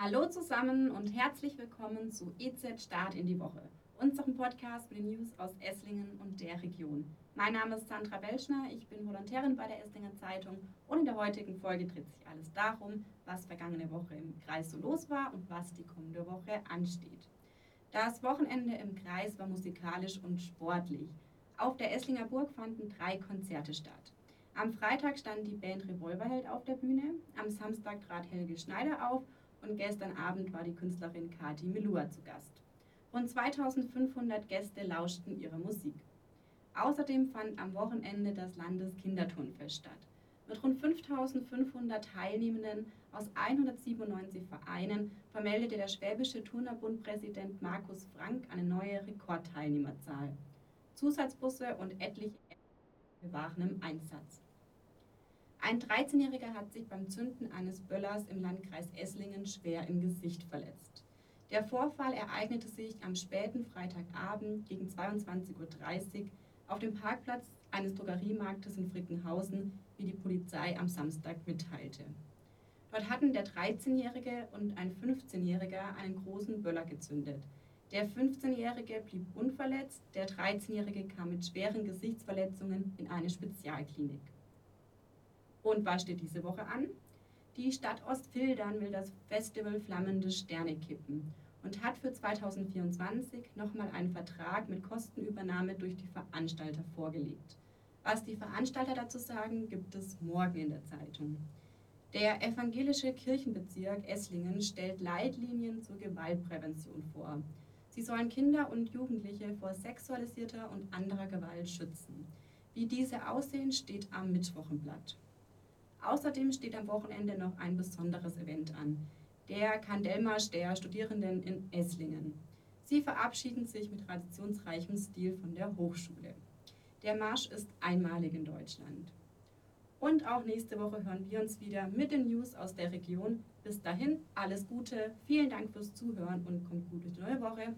Hallo zusammen und herzlich willkommen zu EZ Start in die Woche, unserem Podcast mit den News aus Esslingen und der Region. Mein Name ist Sandra Welschner, ich bin Volontärin bei der Esslinger Zeitung und in der heutigen Folge dreht sich alles darum, was vergangene Woche im Kreis so los war und was die kommende Woche ansteht. Das Wochenende im Kreis war musikalisch und sportlich. Auf der Esslinger Burg fanden drei Konzerte statt. Am Freitag stand die Band Revolverheld auf der Bühne, am Samstag trat Helge Schneider auf und gestern Abend war die Künstlerin Kati Melua zu Gast. Rund 2500 Gäste lauschten ihrer Musik. Außerdem fand am Wochenende das Landeskinderturnfest statt. Mit rund 5500 Teilnehmenden aus 197 Vereinen vermeldete der Schwäbische Turnerbund-Präsident Markus Frank eine neue Rekordteilnehmerzahl. Zusatzbusse und etliche waren im Einsatz. Ein 13-Jähriger hat sich beim Zünden eines Böllers im Landkreis Esslingen schwer im Gesicht verletzt. Der Vorfall ereignete sich am späten Freitagabend gegen 22.30 Uhr auf dem Parkplatz eines Drogeriemarktes in Frickenhausen, wie die Polizei am Samstag mitteilte. Dort hatten der 13-Jährige und ein 15-Jähriger einen großen Böller gezündet. Der 15-Jährige blieb unverletzt, der 13-Jährige kam mit schweren Gesichtsverletzungen in eine Spezialklinik. Und was steht diese Woche an? Die Stadt Ostfildern will das Festival Flammende Sterne kippen und hat für 2024 nochmal einen Vertrag mit Kostenübernahme durch die Veranstalter vorgelegt. Was die Veranstalter dazu sagen, gibt es morgen in der Zeitung. Der evangelische Kirchenbezirk Esslingen stellt Leitlinien zur Gewaltprävention vor. Sie sollen Kinder und Jugendliche vor sexualisierter und anderer Gewalt schützen. Wie diese aussehen, steht am Mittwoch im Blatt. Außerdem steht am Wochenende noch ein besonderes Event an, der Kandelmarsch der Studierenden in Esslingen. Sie verabschieden sich mit traditionsreichem Stil von der Hochschule. Der Marsch ist einmalig in Deutschland. Und auch nächste Woche hören wir uns wieder mit den News aus der Region. Bis dahin, alles Gute, vielen Dank fürs Zuhören und kommt gut durch die neue Woche.